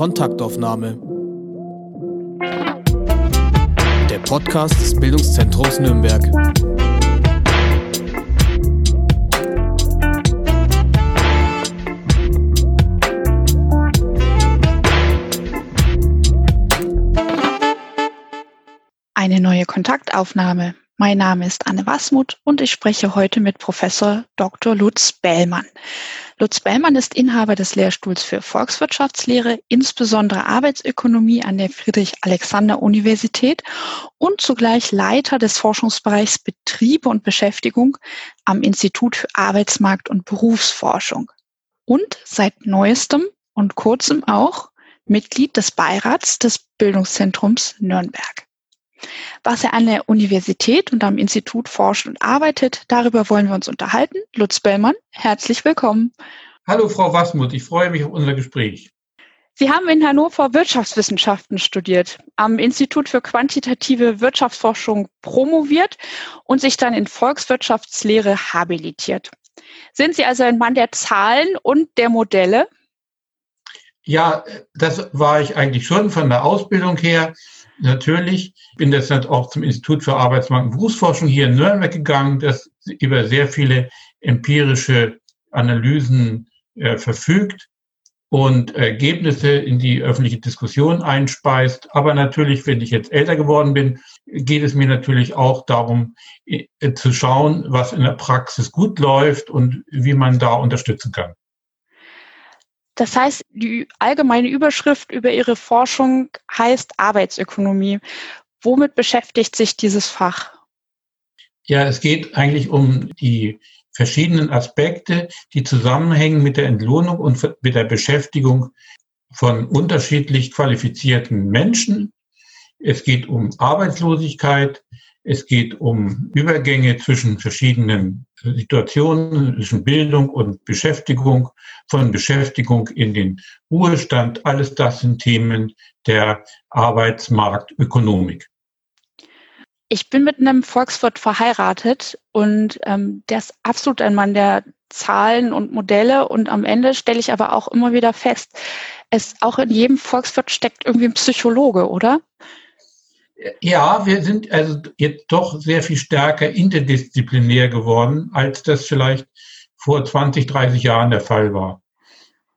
Kontaktaufnahme. Der Podcast des Bildungszentrums Nürnberg. Eine neue Kontaktaufnahme. Mein Name ist Anne Wasmuth und ich spreche heute mit Professor Dr. Lutz Bellmann. Lutz Bellmann ist Inhaber des Lehrstuhls für Volkswirtschaftslehre, insbesondere Arbeitsökonomie an der Friedrich-Alexander-Universität und zugleich Leiter des Forschungsbereichs Betriebe und Beschäftigung am Institut für Arbeitsmarkt und Berufsforschung. Und seit neuestem und kurzem auch Mitglied des Beirats des Bildungszentrums Nürnberg. Was er an der Universität und am Institut forscht und arbeitet, darüber wollen wir uns unterhalten. Lutz Bellmann, herzlich willkommen. Hallo Frau Wasmuth, ich freue mich auf unser Gespräch. Sie haben in Hannover Wirtschaftswissenschaften studiert, am Institut für quantitative Wirtschaftsforschung promoviert und sich dann in Volkswirtschaftslehre habilitiert. Sind Sie also ein Mann der Zahlen und der Modelle? Ja, das war ich eigentlich schon von der Ausbildung her. Natürlich bin deshalb auch zum Institut für Arbeitsmarkt und Berufsforschung hier in Nürnberg gegangen, das über sehr viele empirische Analysen äh, verfügt und Ergebnisse in die öffentliche Diskussion einspeist. Aber natürlich, wenn ich jetzt älter geworden bin, geht es mir natürlich auch darum, äh, zu schauen, was in der Praxis gut läuft und wie man da unterstützen kann. Das heißt, die allgemeine Überschrift über Ihre Forschung heißt Arbeitsökonomie. Womit beschäftigt sich dieses Fach? Ja, es geht eigentlich um die verschiedenen Aspekte, die zusammenhängen mit der Entlohnung und mit der Beschäftigung von unterschiedlich qualifizierten Menschen. Es geht um Arbeitslosigkeit, es geht um Übergänge zwischen verschiedenen Situationen, zwischen Bildung und Beschäftigung, von Beschäftigung in den Ruhestand. Alles das sind Themen der Arbeitsmarktökonomik. Ich bin mit einem Volkswirt verheiratet und ähm, der ist absolut ein Mann der Zahlen und Modelle und am Ende stelle ich aber auch immer wieder fest, es auch in jedem Volkswirt steckt irgendwie ein Psychologe, oder? Ja, wir sind also jetzt doch sehr viel stärker interdisziplinär geworden, als das vielleicht vor 20, 30 Jahren der Fall war.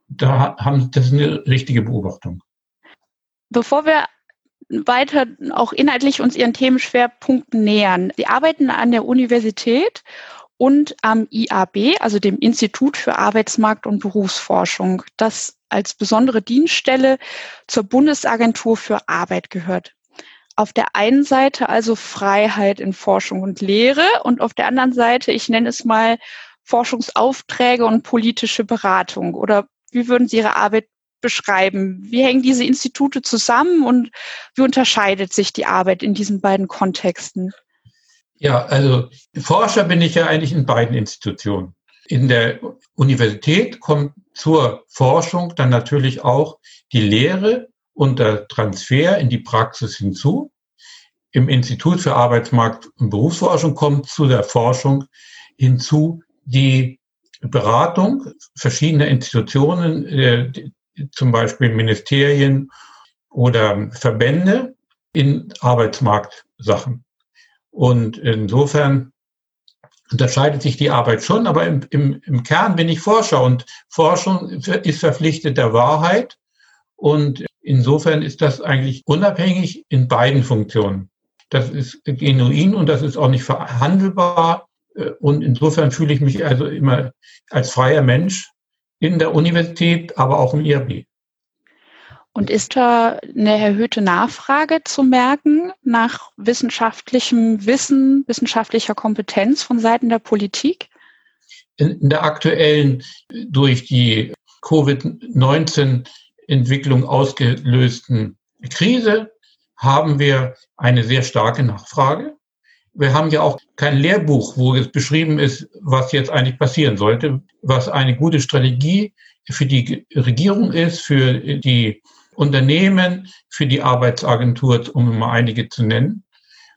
Da haben, das ist eine richtige Beobachtung. Bevor wir weiter auch inhaltlich uns Ihren Themenschwerpunkten nähern. Sie arbeiten an der Universität und am IAB, also dem Institut für Arbeitsmarkt und Berufsforschung, das als besondere Dienststelle zur Bundesagentur für Arbeit gehört auf der einen Seite also Freiheit in Forschung und Lehre und auf der anderen Seite, ich nenne es mal Forschungsaufträge und politische Beratung. Oder wie würden Sie Ihre Arbeit beschreiben? Wie hängen diese Institute zusammen und wie unterscheidet sich die Arbeit in diesen beiden Kontexten? Ja, also Forscher bin ich ja eigentlich in beiden Institutionen. In der Universität kommt zur Forschung dann natürlich auch die Lehre und der Transfer in die Praxis hinzu. Im Institut für Arbeitsmarkt und Berufsforschung kommt zu der Forschung hinzu die Beratung verschiedener Institutionen, äh, zum Beispiel Ministerien oder Verbände in Arbeitsmarktsachen. Und insofern unterscheidet sich die Arbeit schon, aber im, im, im Kern bin ich Forscher und Forschung ist verpflichtet der Wahrheit und insofern ist das eigentlich unabhängig in beiden Funktionen. Das ist genuin und das ist auch nicht verhandelbar. Und insofern fühle ich mich also immer als freier Mensch in der Universität, aber auch im IAB. Und ist da eine erhöhte Nachfrage zu merken nach wissenschaftlichem Wissen, wissenschaftlicher Kompetenz von Seiten der Politik? In der aktuellen, durch die Covid-19 Entwicklung ausgelösten Krise haben wir eine sehr starke Nachfrage. Wir haben ja auch kein Lehrbuch, wo es beschrieben ist, was jetzt eigentlich passieren sollte, was eine gute Strategie für die Regierung ist, für die Unternehmen, für die Arbeitsagentur, um mal einige zu nennen.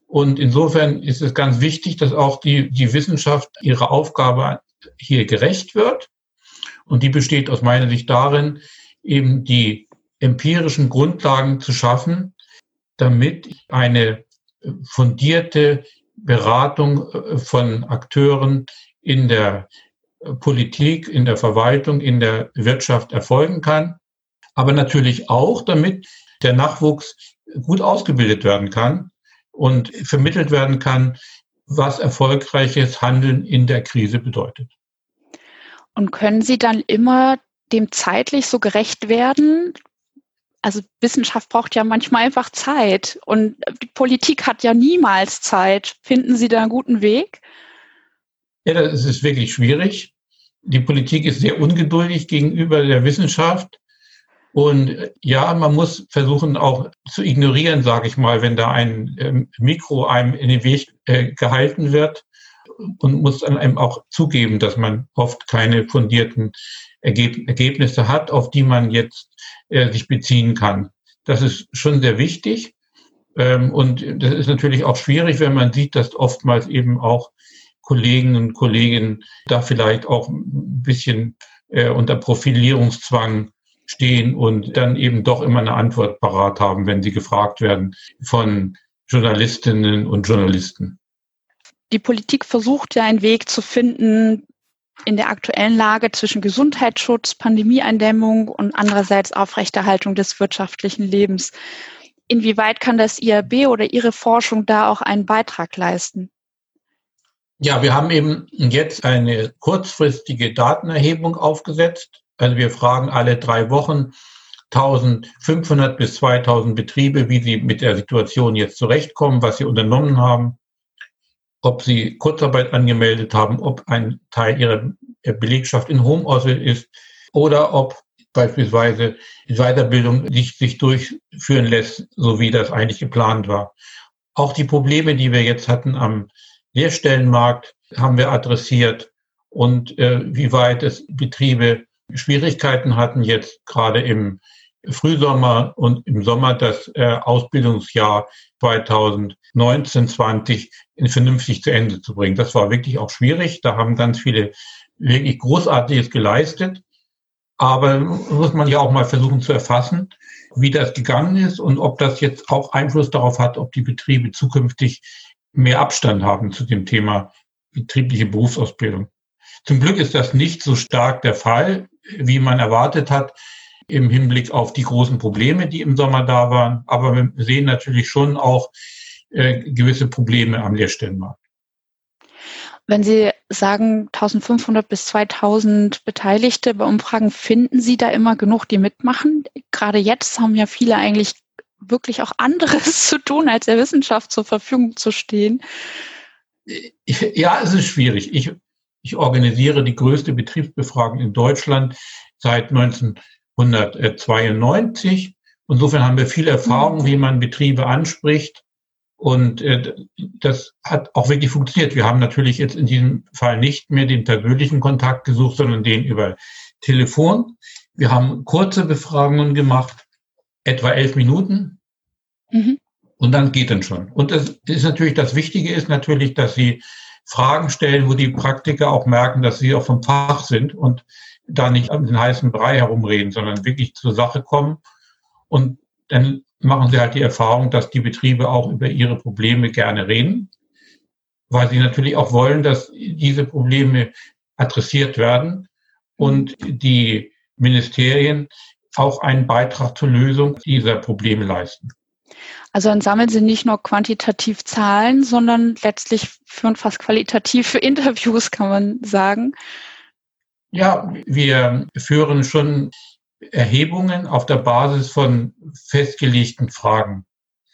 Und insofern ist es ganz wichtig, dass auch die, die Wissenschaft ihre Aufgabe hier gerecht wird. Und die besteht aus meiner Sicht darin, eben die empirischen Grundlagen zu schaffen, damit eine fundierte Beratung äh, von Akteuren in der Politik, in der Verwaltung, in der Wirtschaft erfolgen kann, aber natürlich auch, damit der Nachwuchs gut ausgebildet werden kann und vermittelt werden kann, was erfolgreiches Handeln in der Krise bedeutet. Und können Sie dann immer dem zeitlich so gerecht werden? Also Wissenschaft braucht ja manchmal einfach Zeit und die Politik hat ja niemals Zeit. Finden Sie da einen guten Weg? Ja, das ist wirklich schwierig. Die Politik ist sehr ungeduldig gegenüber der Wissenschaft. Und ja, man muss versuchen auch zu ignorieren, sage ich mal, wenn da ein ähm, Mikro einem in den Weg äh, gehalten wird und muss dann einem auch zugeben, dass man oft keine fundierten Ergeb Ergebnisse hat, auf die man jetzt äh, sich beziehen kann. Das ist schon sehr wichtig. Ähm, und das ist natürlich auch schwierig, wenn man sieht, dass oftmals eben auch Kollegen und Kolleginnen da vielleicht auch ein bisschen äh, unter Profilierungszwang stehen und dann eben doch immer eine Antwort parat haben, wenn sie gefragt werden von Journalistinnen und Journalisten. Die Politik versucht ja einen Weg zu finden in der aktuellen Lage zwischen Gesundheitsschutz, Pandemieeindämmung und andererseits Aufrechterhaltung des wirtschaftlichen Lebens. Inwieweit kann das IAB oder Ihre Forschung da auch einen Beitrag leisten? Ja, wir haben eben jetzt eine kurzfristige Datenerhebung aufgesetzt. Also wir fragen alle drei Wochen 1500 bis 2000 Betriebe, wie sie mit der Situation jetzt zurechtkommen, was sie unternommen haben, ob sie Kurzarbeit angemeldet haben, ob ein Teil ihrer Belegschaft in Homeoffice ist oder ob beispielsweise die Weiterbildung nicht sich durchführen lässt, so wie das eigentlich geplant war. Auch die Probleme, die wir jetzt hatten am Lehrstellenmarkt haben wir adressiert und äh, wie weit es Betriebe Schwierigkeiten hatten, jetzt gerade im Frühsommer und im Sommer das äh, Ausbildungsjahr 2019-20 vernünftig zu Ende zu bringen. Das war wirklich auch schwierig. Da haben ganz viele wirklich Großartiges geleistet. Aber muss man ja auch mal versuchen zu erfassen, wie das gegangen ist und ob das jetzt auch Einfluss darauf hat, ob die Betriebe zukünftig mehr Abstand haben zu dem Thema betriebliche Berufsausbildung. Zum Glück ist das nicht so stark der Fall, wie man erwartet hat im Hinblick auf die großen Probleme, die im Sommer da waren. Aber wir sehen natürlich schon auch äh, gewisse Probleme am Lehrstellenmarkt. Wenn Sie sagen 1500 bis 2000 Beteiligte bei Umfragen, finden Sie da immer genug, die mitmachen? Gerade jetzt haben ja viele eigentlich wirklich auch anderes zu tun, als der Wissenschaft zur Verfügung zu stehen? Ja, es ist schwierig. Ich, ich organisiere die größte Betriebsbefragung in Deutschland seit 1992. Insofern haben wir viel Erfahrung, wie man Betriebe anspricht. Und äh, das hat auch wirklich funktioniert. Wir haben natürlich jetzt in diesem Fall nicht mehr den persönlichen Kontakt gesucht, sondern den über Telefon. Wir haben kurze Befragungen gemacht etwa elf Minuten. Mhm. Und dann geht dann schon. Und das ist natürlich, das Wichtige ist natürlich, dass Sie Fragen stellen, wo die Praktiker auch merken, dass sie auch vom Fach sind und da nicht um den heißen Brei herumreden, sondern wirklich zur Sache kommen. Und dann machen sie halt die Erfahrung, dass die Betriebe auch über ihre Probleme gerne reden, weil sie natürlich auch wollen, dass diese Probleme adressiert werden und die Ministerien auch einen Beitrag zur Lösung dieser Probleme leisten. Also dann sammeln Sie nicht nur quantitativ Zahlen, sondern letztlich führen fast qualitativ für Interviews, kann man sagen. Ja, wir führen schon Erhebungen auf der Basis von festgelegten Fragen.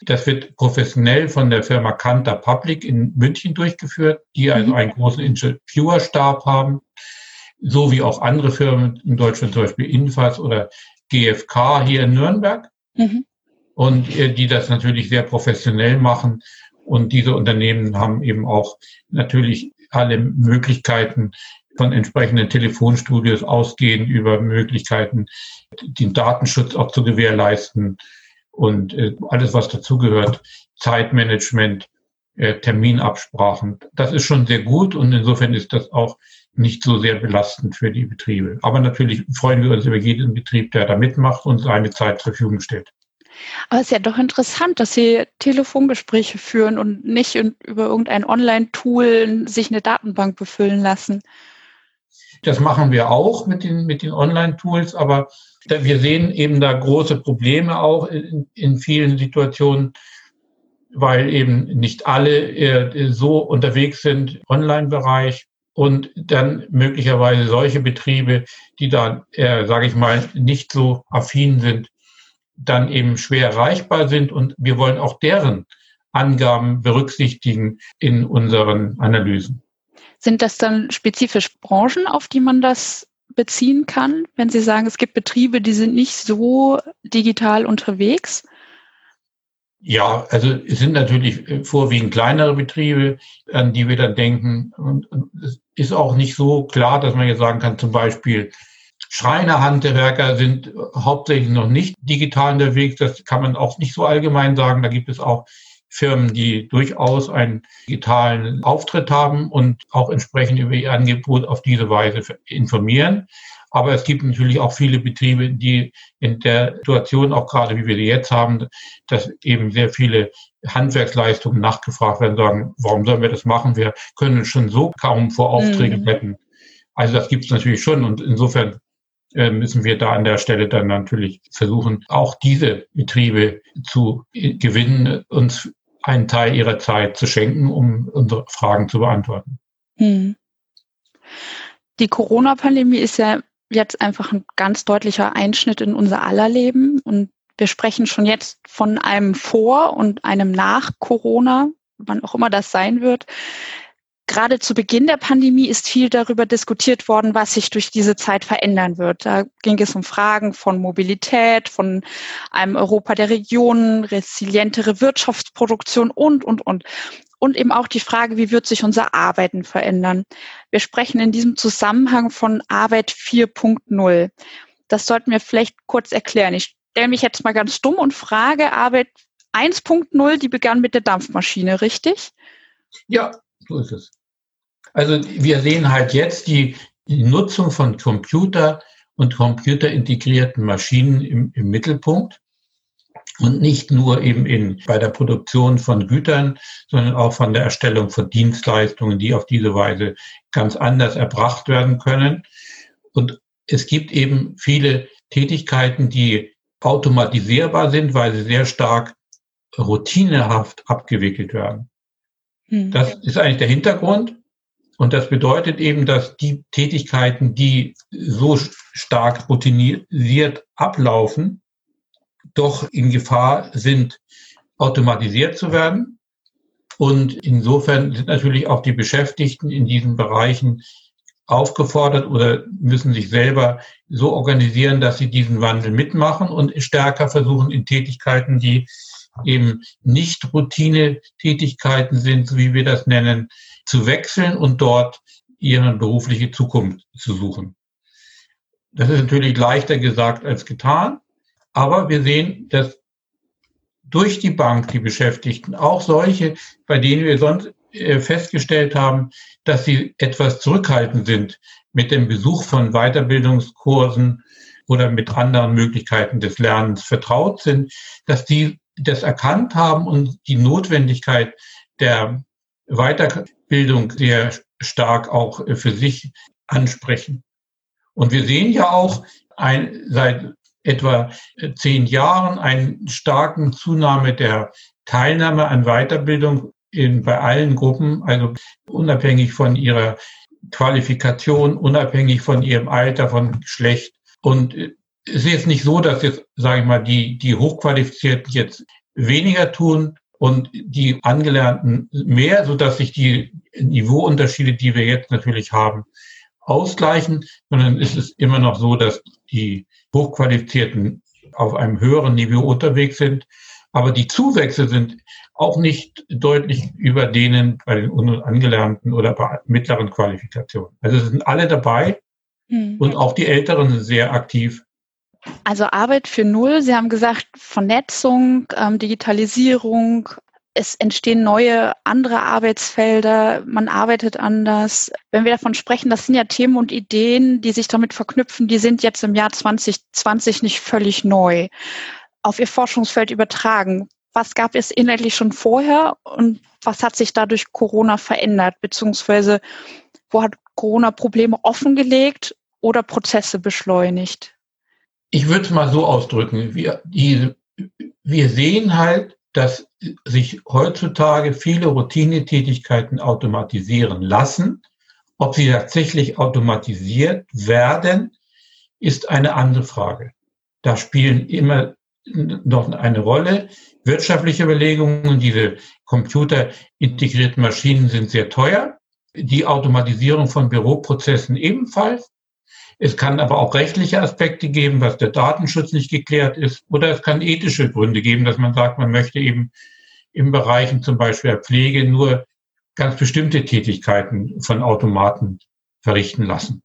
Das wird professionell von der Firma Kanter Public in München durchgeführt, die also mhm. einen großen Interviewerstab haben, so wie auch andere Firmen in Deutschland, zum Beispiel Infas oder GfK hier in Nürnberg mhm. und äh, die das natürlich sehr professionell machen. Und diese Unternehmen haben eben auch natürlich alle Möglichkeiten von entsprechenden Telefonstudios ausgehen über Möglichkeiten, den Datenschutz auch zu gewährleisten und äh, alles, was dazugehört, Zeitmanagement, äh, Terminabsprachen. Das ist schon sehr gut und insofern ist das auch nicht so sehr belastend für die Betriebe. Aber natürlich freuen wir uns über jeden Betrieb, der da mitmacht und seine Zeit zur Verfügung stellt. Aber es ist ja doch interessant, dass Sie Telefongespräche führen und nicht über irgendein Online-Tool sich eine Datenbank befüllen lassen. Das machen wir auch mit den, mit den Online-Tools, aber wir sehen eben da große Probleme auch in, in vielen Situationen, weil eben nicht alle äh, so unterwegs sind Online-Bereich und dann möglicherweise solche Betriebe, die da, äh, sage ich mal, nicht so affin sind, dann eben schwer erreichbar sind und wir wollen auch deren Angaben berücksichtigen in unseren Analysen. Sind das dann spezifisch Branchen, auf die man das beziehen kann, wenn Sie sagen, es gibt Betriebe, die sind nicht so digital unterwegs? Ja, also es sind natürlich vorwiegend kleinere Betriebe, an die wir dann denken. Und es ist auch nicht so klar, dass man jetzt sagen kann, zum Beispiel Schreinerhandwerker sind hauptsächlich noch nicht digital unterwegs. Das kann man auch nicht so allgemein sagen. Da gibt es auch Firmen, die durchaus einen digitalen Auftritt haben und auch entsprechend über ihr Angebot auf diese Weise informieren. Aber es gibt natürlich auch viele Betriebe, die in der Situation, auch gerade wie wir sie jetzt haben, dass eben sehr viele Handwerksleistungen nachgefragt werden, sagen, warum sollen wir das machen? Wir können schon so kaum vor Aufträge mhm. retten. Also das gibt es natürlich schon und insofern äh, müssen wir da an der Stelle dann natürlich versuchen, auch diese Betriebe zu gewinnen, uns einen Teil ihrer Zeit zu schenken, um unsere Fragen zu beantworten. Hm. Die Corona-Pandemie ist ja jetzt einfach ein ganz deutlicher Einschnitt in unser aller Leben und wir sprechen schon jetzt von einem Vor- und einem Nach-Corona, wann auch immer das sein wird. Gerade zu Beginn der Pandemie ist viel darüber diskutiert worden, was sich durch diese Zeit verändern wird. Da ging es um Fragen von Mobilität, von einem Europa der Regionen, resilientere Wirtschaftsproduktion und, und, und. Und eben auch die Frage, wie wird sich unser Arbeiten verändern? Wir sprechen in diesem Zusammenhang von Arbeit 4.0. Das sollten wir vielleicht kurz erklären. Ich stelle mich jetzt mal ganz dumm und frage, Arbeit 1.0, die begann mit der Dampfmaschine, richtig? Ja, so ist es. Also wir sehen halt jetzt die, Nutzung von Computer und computerintegrierten Maschinen im, im Mittelpunkt und nicht nur eben in, bei der Produktion von Gütern, sondern auch von der Erstellung von Dienstleistungen, die auf diese Weise ganz anders erbracht werden können. Und es gibt eben viele Tätigkeiten, die automatisierbar sind, weil sie sehr stark routinehaft abgewickelt werden. Hm. Das ist eigentlich der Hintergrund. Und das bedeutet eben, dass die Tätigkeiten, die so stark routinisiert ablaufen, doch in Gefahr sind, automatisiert zu werden. Und insofern sind natürlich auch die Beschäftigten in diesen Bereichen aufgefordert oder müssen sich selber so organisieren, dass sie diesen Wandel mitmachen und stärker versuchen in Tätigkeiten, die eben nicht Routine-Tätigkeiten sind, so wie wir das nennen, zu wechseln und dort ihre berufliche Zukunft zu suchen. Das ist natürlich leichter gesagt als getan, aber wir sehen, dass durch die Bank die Beschäftigten, auch solche, bei denen wir sonst äh, festgestellt haben, dass sie etwas zurückhaltend sind mit dem Besuch von Weiterbildungskursen oder mit anderen Möglichkeiten des Lernens vertraut sind, dass die das erkannt haben und die Notwendigkeit der Weiterbildung sehr stark auch für sich ansprechen. Und wir sehen ja auch ein, seit etwa zehn Jahren einen starken Zunahme der Teilnahme an Weiterbildung in, bei allen Gruppen, also unabhängig von ihrer Qualifikation, unabhängig von ihrem Alter, von Geschlecht. Und es ist jetzt nicht so, dass jetzt, sage ich mal, die, die Hochqualifizierten jetzt weniger tun und die Angelernten mehr, so dass sich die Niveauunterschiede, die wir jetzt natürlich haben, ausgleichen, sondern ist es immer noch so, dass die Hochqualifizierten auf einem höheren Niveau unterwegs sind. Aber die Zuwächse sind auch nicht deutlich über denen bei den Angelernten oder bei mittleren Qualifikationen. Also es sind alle dabei mhm. und auch die Älteren sind sehr aktiv also Arbeit für Null. Sie haben gesagt, Vernetzung, ähm, Digitalisierung, es entstehen neue, andere Arbeitsfelder, man arbeitet anders. Wenn wir davon sprechen, das sind ja Themen und Ideen, die sich damit verknüpfen, die sind jetzt im Jahr 2020 nicht völlig neu auf Ihr Forschungsfeld übertragen. Was gab es inhaltlich schon vorher und was hat sich dadurch Corona verändert, beziehungsweise wo hat Corona Probleme offengelegt oder Prozesse beschleunigt? Ich würde es mal so ausdrücken. Wir, die, wir sehen halt, dass sich heutzutage viele Routinetätigkeiten automatisieren lassen. Ob sie tatsächlich automatisiert werden, ist eine andere Frage. Da spielen immer noch eine Rolle. Wirtschaftliche Überlegungen, diese computerintegrierten Maschinen sind sehr teuer. Die Automatisierung von Büroprozessen ebenfalls. Es kann aber auch rechtliche Aspekte geben, dass der Datenschutz nicht geklärt ist. Oder es kann ethische Gründe geben, dass man sagt, man möchte eben im Bereichen zum Beispiel der Pflege nur ganz bestimmte Tätigkeiten von Automaten verrichten lassen.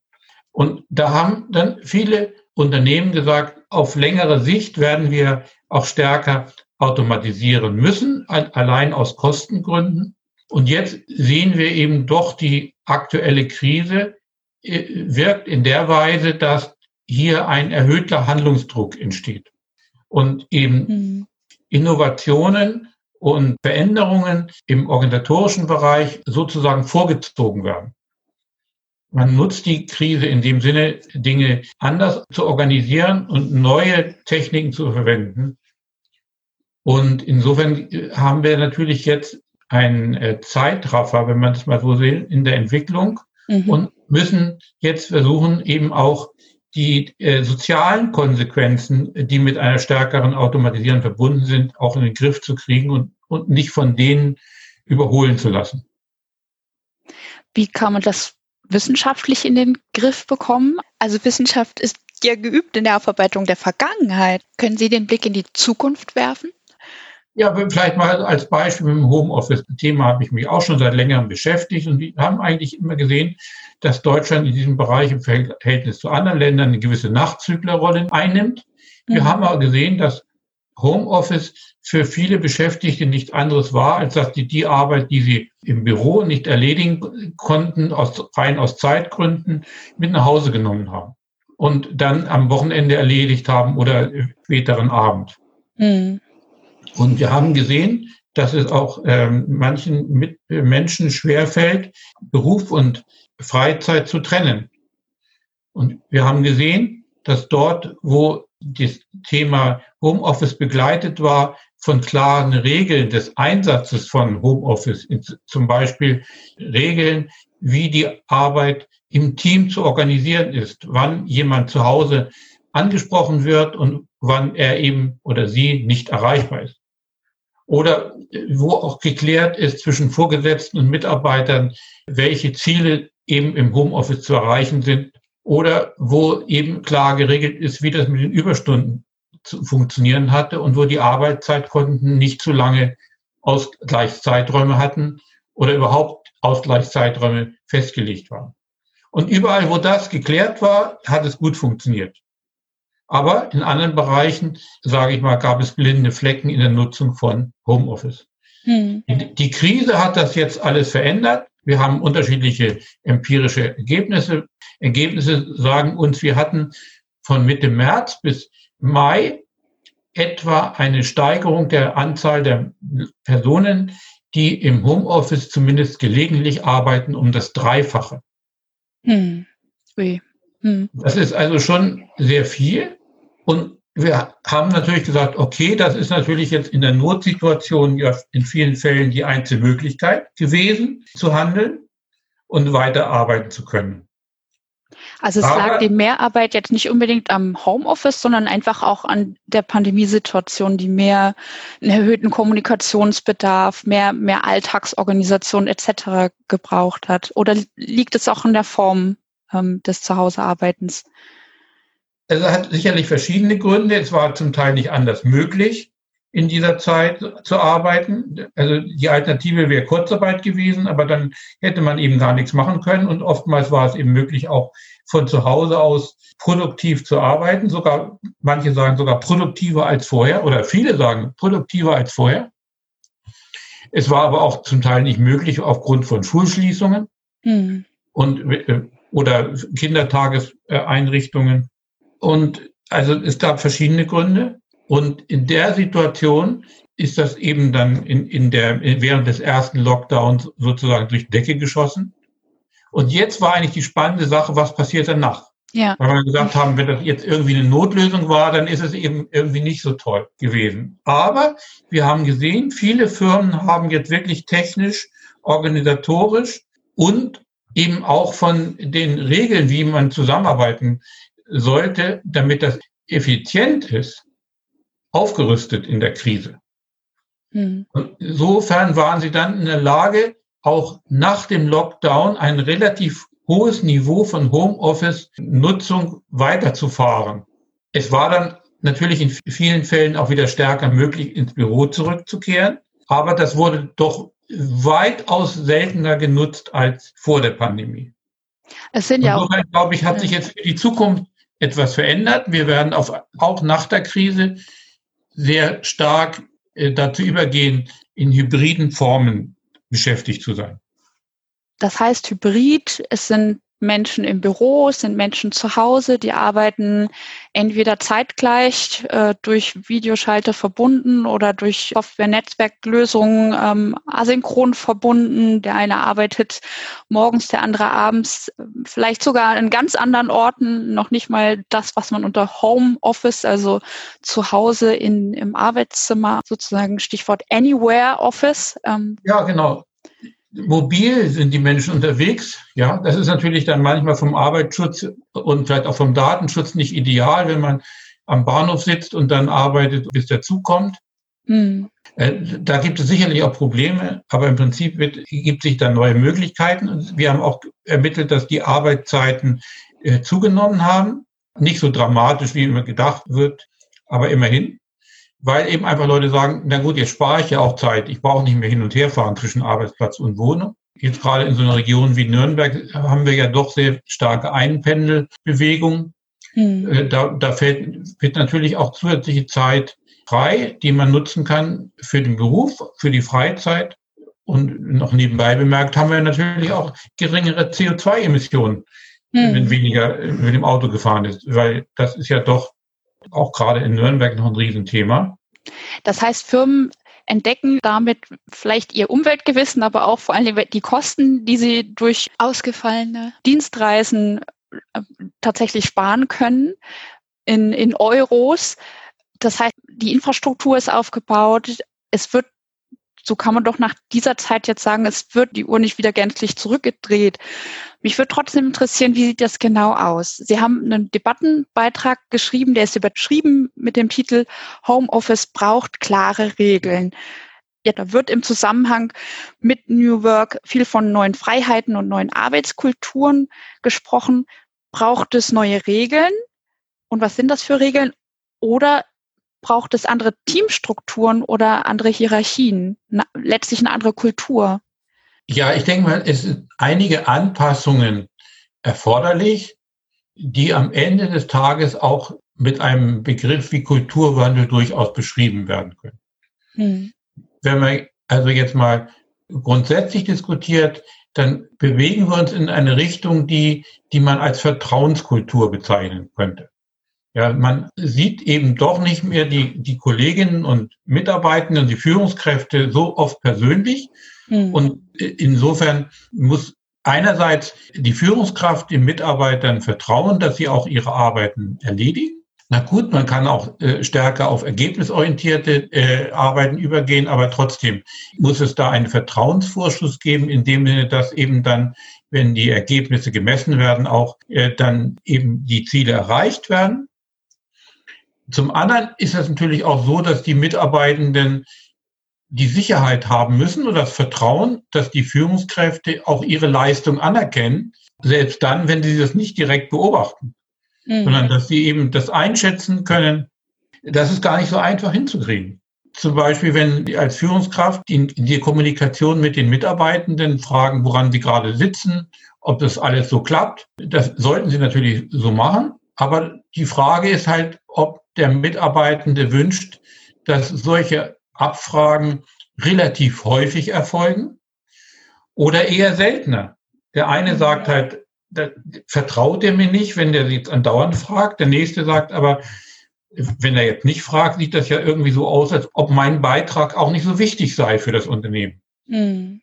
Und da haben dann viele Unternehmen gesagt, auf längere Sicht werden wir auch stärker automatisieren müssen, allein aus Kostengründen. Und jetzt sehen wir eben doch die aktuelle Krise wirkt in der Weise, dass hier ein erhöhter Handlungsdruck entsteht und eben mhm. Innovationen und Veränderungen im organisatorischen Bereich sozusagen vorgezogen werden. Man nutzt die Krise in dem Sinne, Dinge anders zu organisieren und neue Techniken zu verwenden. Und insofern haben wir natürlich jetzt einen äh, Zeitraffer, wenn man es mal so sieht, in der Entwicklung mhm. und müssen jetzt versuchen, eben auch die äh, sozialen Konsequenzen, die mit einer stärkeren Automatisierung verbunden sind, auch in den Griff zu kriegen und, und nicht von denen überholen zu lassen. Wie kann man das wissenschaftlich in den Griff bekommen? Also Wissenschaft ist ja geübt in der Aufarbeitung der Vergangenheit. Können Sie den Blick in die Zukunft werfen? Ja, vielleicht mal als Beispiel mit dem Homeoffice-Thema habe ich mich auch schon seit längerem beschäftigt und wir haben eigentlich immer gesehen, dass Deutschland in diesem Bereich im Verhältnis zu anderen Ländern eine gewisse Nachzüglerrolle einnimmt. Wir mhm. haben aber gesehen, dass Homeoffice für viele Beschäftigte nichts anderes war, als dass die die Arbeit, die sie im Büro nicht erledigen konnten, aus, rein aus Zeitgründen, mit nach Hause genommen haben und dann am Wochenende erledigt haben oder späteren Abend. Mhm. Und wir haben gesehen, dass es auch ähm, manchen mit Menschen schwerfällt, Beruf und Freizeit zu trennen. Und wir haben gesehen, dass dort, wo das Thema Homeoffice begleitet war, von klaren Regeln des Einsatzes von Homeoffice, zum Beispiel Regeln, wie die Arbeit im Team zu organisieren ist, wann jemand zu Hause angesprochen wird und wann er eben oder sie nicht erreichbar ist oder wo auch geklärt ist zwischen Vorgesetzten und Mitarbeitern, welche Ziele eben im Homeoffice zu erreichen sind oder wo eben klar geregelt ist, wie das mit den Überstunden zu funktionieren hatte und wo die Arbeitszeitkonten nicht zu lange Ausgleichszeiträume hatten oder überhaupt Ausgleichszeiträume festgelegt waren. Und überall, wo das geklärt war, hat es gut funktioniert. Aber in anderen Bereichen, sage ich mal, gab es blinde Flecken in der Nutzung von Homeoffice. Hm. Die Krise hat das jetzt alles verändert. Wir haben unterschiedliche empirische Ergebnisse. Ergebnisse sagen uns, wir hatten von Mitte März bis Mai etwa eine Steigerung der Anzahl der Personen, die im Homeoffice zumindest gelegentlich arbeiten, um das Dreifache. Hm. Hm. Das ist also schon sehr viel. Und wir haben natürlich gesagt, okay, das ist natürlich jetzt in der Notsituation ja in vielen Fällen die einzige Möglichkeit gewesen, zu handeln und weiterarbeiten zu können. Also es Aber, lag die Mehrarbeit jetzt nicht unbedingt am Homeoffice, sondern einfach auch an der Pandemiesituation, die mehr einen erhöhten Kommunikationsbedarf, mehr, mehr Alltagsorganisation etc. gebraucht hat. Oder liegt es auch in der Form ähm, des Zuhausearbeitens? Es hat sicherlich verschiedene Gründe. Es war zum Teil nicht anders möglich, in dieser Zeit zu arbeiten. Also die Alternative wäre Kurzarbeit gewesen, aber dann hätte man eben gar nichts machen können. Und oftmals war es eben möglich, auch von zu Hause aus produktiv zu arbeiten. Sogar, manche sagen sogar produktiver als vorher oder viele sagen produktiver als vorher. Es war aber auch zum Teil nicht möglich aufgrund von Schulschließungen mhm. und, äh, oder Kindertageseinrichtungen. Und also es gab verschiedene Gründe. Und in der Situation ist das eben dann in, in der, während des ersten Lockdowns sozusagen durch die Decke geschossen. Und jetzt war eigentlich die spannende Sache, was passiert danach? Ja. Weil wir gesagt haben, wenn das jetzt irgendwie eine Notlösung war, dann ist es eben irgendwie nicht so toll gewesen. Aber wir haben gesehen, viele Firmen haben jetzt wirklich technisch, organisatorisch und eben auch von den Regeln, wie man zusammenarbeiten sollte, damit das effizient ist, aufgerüstet in der Krise. Hm. insofern waren sie dann in der Lage, auch nach dem Lockdown ein relativ hohes Niveau von Homeoffice-Nutzung weiterzufahren. Es war dann natürlich in vielen Fällen auch wieder stärker möglich, ins Büro zurückzukehren, aber das wurde doch weitaus seltener genutzt als vor der Pandemie. Es sind ja Insofern, auch, glaube ich, hat sich jetzt für die Zukunft etwas verändert. Wir werden auf, auch nach der Krise sehr stark äh, dazu übergehen, in hybriden Formen beschäftigt zu sein. Das heißt Hybrid, es sind Menschen im Büro, es sind Menschen zu Hause, die arbeiten entweder zeitgleich äh, durch Videoschalter verbunden oder durch Software-Netzwerklösungen ähm, asynchron verbunden. Der eine arbeitet morgens, der andere abends, vielleicht sogar an ganz anderen Orten, noch nicht mal das, was man unter Home-Office, also zu Hause in, im Arbeitszimmer, sozusagen Stichwort Anywhere Office. Ähm, ja, genau mobil sind die Menschen unterwegs. Ja, das ist natürlich dann manchmal vom Arbeitsschutz und vielleicht auch vom Datenschutz nicht ideal, wenn man am Bahnhof sitzt und dann arbeitet, bis der Zug kommt. Mhm. Da gibt es sicherlich auch Probleme, aber im Prinzip wird, gibt sich da neue Möglichkeiten. Wir haben auch ermittelt, dass die Arbeitszeiten äh, zugenommen haben. Nicht so dramatisch, wie immer gedacht wird, aber immerhin weil eben einfach Leute sagen, na gut, jetzt spare ich ja auch Zeit. Ich brauche nicht mehr hin und her fahren zwischen Arbeitsplatz und Wohnung. Jetzt gerade in so einer Region wie Nürnberg haben wir ja doch sehr starke Einpendelbewegung. Mhm. Da, da fällt, wird natürlich auch zusätzliche Zeit frei, die man nutzen kann für den Beruf, für die Freizeit. Und noch nebenbei bemerkt haben wir natürlich auch geringere CO2-Emissionen, mhm. wenn weniger mit dem Auto gefahren ist, weil das ist ja doch auch gerade in Nürnberg noch ein Riesenthema. Das heißt, Firmen entdecken damit vielleicht ihr Umweltgewissen, aber auch vor allem die Kosten, die sie durch ausgefallene Dienstreisen äh, tatsächlich sparen können in, in Euros. Das heißt, die Infrastruktur ist aufgebaut. Es wird so kann man doch nach dieser Zeit jetzt sagen, es wird die Uhr nicht wieder gänzlich zurückgedreht. Mich würde trotzdem interessieren, wie sieht das genau aus? Sie haben einen Debattenbeitrag geschrieben, der ist überschrieben mit dem Titel Homeoffice braucht klare Regeln. Ja, da wird im Zusammenhang mit New Work viel von neuen Freiheiten und neuen Arbeitskulturen gesprochen. Braucht es neue Regeln? Und was sind das für Regeln? Oder braucht es andere Teamstrukturen oder andere Hierarchien, letztlich eine andere Kultur? Ja, ich denke mal, es sind einige Anpassungen erforderlich, die am Ende des Tages auch mit einem Begriff wie Kulturwandel durchaus beschrieben werden können. Hm. Wenn man also jetzt mal grundsätzlich diskutiert, dann bewegen wir uns in eine Richtung, die, die man als Vertrauenskultur bezeichnen könnte. Ja, man sieht eben doch nicht mehr die, die Kolleginnen und Mitarbeitenden, die Führungskräfte so oft persönlich. Mhm. Und insofern muss einerseits die Führungskraft den Mitarbeitern vertrauen, dass sie auch ihre Arbeiten erledigen. Na gut, man kann auch äh, stärker auf ergebnisorientierte äh, Arbeiten übergehen, aber trotzdem muss es da einen Vertrauensvorschuss geben, in dem Sinne, dass eben dann, wenn die Ergebnisse gemessen werden, auch äh, dann eben die Ziele erreicht werden. Zum anderen ist es natürlich auch so, dass die Mitarbeitenden die Sicherheit haben müssen oder das Vertrauen, dass die Führungskräfte auch ihre Leistung anerkennen, selbst dann, wenn sie das nicht direkt beobachten, mhm. sondern dass sie eben das einschätzen können. Das ist gar nicht so einfach hinzukriegen. Zum Beispiel, wenn als Führungskraft in die Kommunikation mit den Mitarbeitenden fragen, woran sie gerade sitzen, ob das alles so klappt. Das sollten sie natürlich so machen. Aber die Frage ist halt, ob der Mitarbeitende wünscht, dass solche Abfragen relativ häufig erfolgen oder eher seltener. Der eine mhm. sagt halt, vertraut er mir nicht, wenn der jetzt andauernd fragt. Der nächste sagt aber, wenn er jetzt nicht fragt, sieht das ja irgendwie so aus, als ob mein Beitrag auch nicht so wichtig sei für das Unternehmen. Mhm.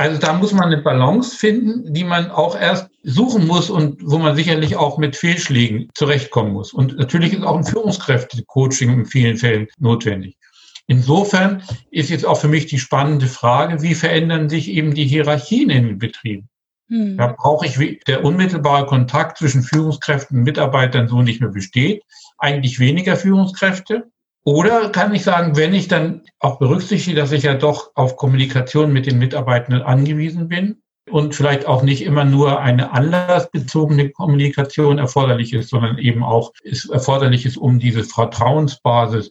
Also da muss man eine Balance finden, die man auch erst suchen muss und wo man sicherlich auch mit Fehlschlägen zurechtkommen muss. Und natürlich ist auch ein Führungskräfte-Coaching in vielen Fällen notwendig. Insofern ist jetzt auch für mich die spannende Frage, wie verändern sich eben die Hierarchien in den Betrieben? Hm. Da brauche ich, der unmittelbare Kontakt zwischen Führungskräften und Mitarbeitern so nicht mehr besteht, eigentlich weniger Führungskräfte. Oder kann ich sagen, wenn ich dann auch berücksichtige, dass ich ja doch auf Kommunikation mit den Mitarbeitenden angewiesen bin und vielleicht auch nicht immer nur eine anlassbezogene Kommunikation erforderlich ist, sondern eben auch ist erforderlich ist, um diese Vertrauensbasis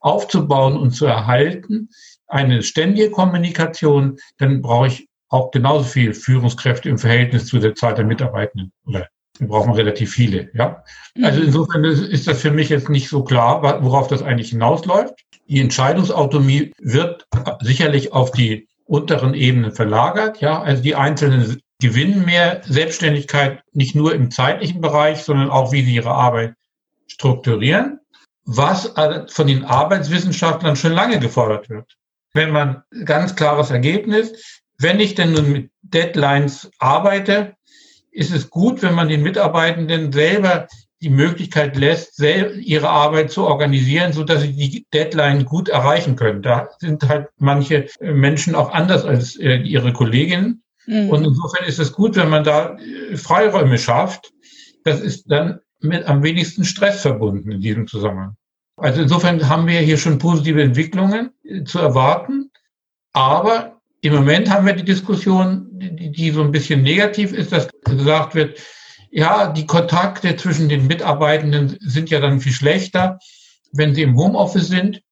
aufzubauen und zu erhalten, eine ständige Kommunikation, dann brauche ich auch genauso viel Führungskräfte im Verhältnis zu der Zahl der Mitarbeitenden oder dann braucht man relativ viele. Ja? Also mhm. insofern ist das für mich jetzt nicht so klar, worauf das eigentlich hinausläuft. Die Entscheidungsautonomie wird sicherlich auf die unteren Ebenen verlagert. Ja, also die Einzelnen gewinnen mehr Selbstständigkeit nicht nur im zeitlichen Bereich, sondern auch wie sie ihre Arbeit strukturieren, was von den Arbeitswissenschaftlern schon lange gefordert wird. Wenn man ganz klares Ergebnis, wenn ich denn nun mit Deadlines arbeite, ist es gut, wenn man den Mitarbeitenden selber die Möglichkeit lässt, ihre Arbeit zu organisieren, so dass sie die Deadline gut erreichen können. Da sind halt manche Menschen auch anders als äh, ihre Kolleginnen. Mhm. Und insofern ist es gut, wenn man da äh, Freiräume schafft. Das ist dann mit am wenigsten Stress verbunden in diesem Zusammenhang. Also insofern haben wir hier schon positive Entwicklungen äh, zu erwarten. Aber im Moment haben wir die Diskussion, die, die so ein bisschen negativ ist, dass gesagt wird, ja, die Kontakte zwischen den Mitarbeitenden sind ja dann viel schlechter, wenn sie im Homeoffice sind.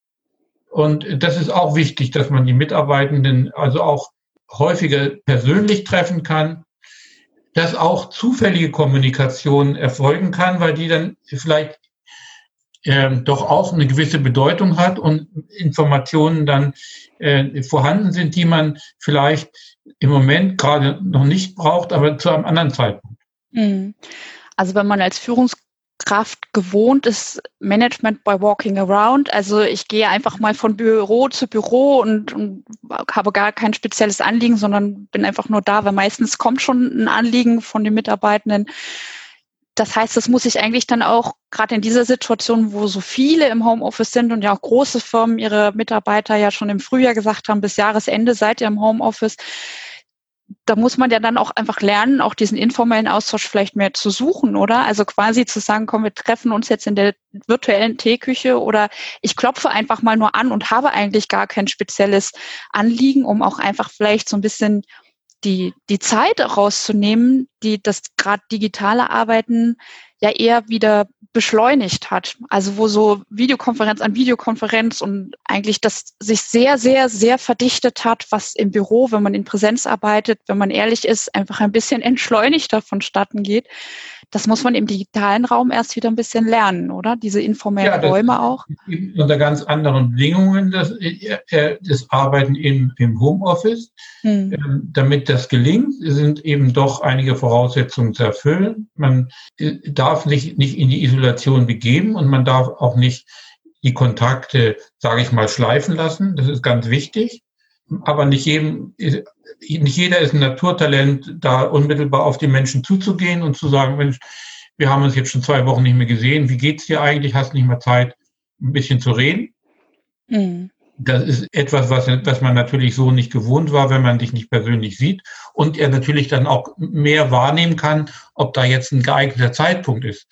Und das ist auch wichtig, dass man die Mitarbeitenden also auch häufiger persönlich treffen kann, dass auch zufällige Kommunikation erfolgen kann, weil die dann vielleicht äh, doch auch eine gewisse Bedeutung hat und Informationen dann äh, vorhanden sind, die man vielleicht im Moment gerade noch nicht braucht, aber zu einem anderen Zeitpunkt. Mhm. Also wenn man als Führungskraft gewohnt ist, Management by Walking Around, also ich gehe einfach mal von Büro zu Büro und, und habe gar kein spezielles Anliegen, sondern bin einfach nur da, weil meistens kommt schon ein Anliegen von den Mitarbeitenden das heißt, das muss ich eigentlich dann auch gerade in dieser Situation, wo so viele im Homeoffice sind und ja auch große Firmen ihre Mitarbeiter ja schon im Frühjahr gesagt haben, bis Jahresende seid ihr im Homeoffice, da muss man ja dann auch einfach lernen, auch diesen informellen Austausch vielleicht mehr zu suchen, oder? Also quasi zu sagen, komm, wir treffen uns jetzt in der virtuellen Teeküche oder ich klopfe einfach mal nur an und habe eigentlich gar kein spezielles Anliegen, um auch einfach vielleicht so ein bisschen die, die Zeit rauszunehmen, die das gerade digitale Arbeiten ja eher wieder beschleunigt hat. Also wo so Videokonferenz an Videokonferenz und eigentlich das sich sehr, sehr, sehr verdichtet hat, was im Büro, wenn man in Präsenz arbeitet, wenn man ehrlich ist, einfach ein bisschen entschleunigter vonstatten geht. Das muss man im digitalen Raum erst wieder ein bisschen lernen, oder? Diese informellen ja, Räume auch. Unter ganz anderen Bedingungen das, äh, äh, das Arbeiten im, im Homeoffice. Hm. Ähm, damit das gelingt, sind eben doch einige Voraussetzungen zu erfüllen. Man äh, darf sich nicht in die Isolation begeben und man darf auch nicht die Kontakte, sage ich mal, schleifen lassen. Das ist ganz wichtig. Aber nicht jedem, nicht jeder ist ein Naturtalent, da unmittelbar auf die Menschen zuzugehen und zu sagen, Mensch, wir haben uns jetzt schon zwei Wochen nicht mehr gesehen. Wie geht's dir eigentlich? Hast nicht mehr Zeit, ein bisschen zu reden? Mhm. Das ist etwas, was, was man natürlich so nicht gewohnt war, wenn man dich nicht persönlich sieht und er natürlich dann auch mehr wahrnehmen kann, ob da jetzt ein geeigneter Zeitpunkt ist.